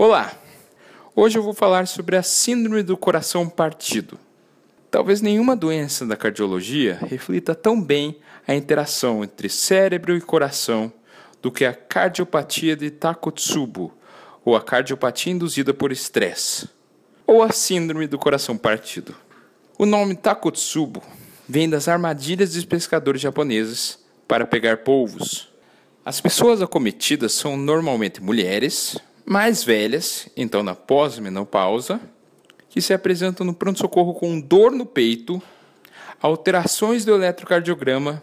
Olá! Hoje eu vou falar sobre a Síndrome do Coração Partido. Talvez nenhuma doença da cardiologia reflita tão bem a interação entre cérebro e coração do que a cardiopatia de Takotsubo, ou a cardiopatia induzida por estresse, ou a Síndrome do Coração Partido. O nome Takotsubo vem das armadilhas dos pescadores japoneses para pegar polvos. As pessoas acometidas são normalmente mulheres, mais velhas, então na pós-menopausa, que se apresentam no pronto-socorro com dor no peito, alterações do eletrocardiograma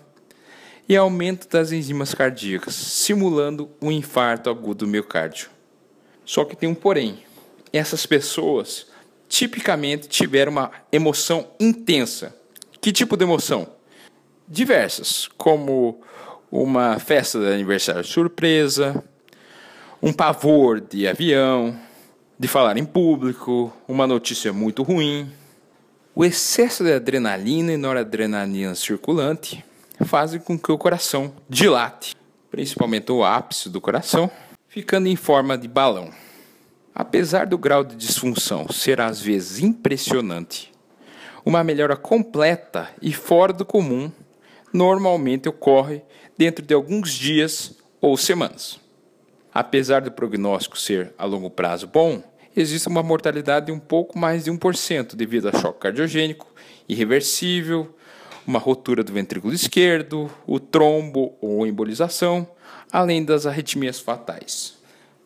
e aumento das enzimas cardíacas, simulando um infarto agudo do miocárdio. Só que tem um porém. Essas pessoas tipicamente tiveram uma emoção intensa. Que tipo de emoção? Diversas, como uma festa de aniversário surpresa, um pavor de avião, de falar em público, uma notícia muito ruim. O excesso de adrenalina e noradrenalina circulante fazem com que o coração dilate, principalmente o ápice do coração, ficando em forma de balão. Apesar do grau de disfunção ser às vezes impressionante, uma melhora completa e fora do comum normalmente ocorre dentro de alguns dias ou semanas. Apesar do prognóstico ser a longo prazo bom, existe uma mortalidade de um pouco mais de 1% devido a choque cardiogênico irreversível, uma rotura do ventrículo esquerdo, o trombo ou embolização, além das arritmias fatais.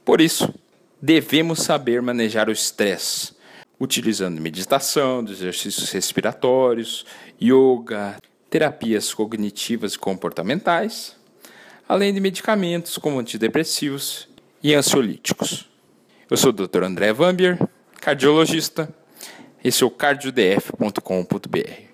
Por isso, devemos saber manejar o estresse, utilizando meditação, exercícios respiratórios, yoga, terapias cognitivas e comportamentais além de medicamentos como antidepressivos e ansiolíticos. Eu sou o Dr. André Vambier, cardiologista. Esse é o cardiodf.com.br.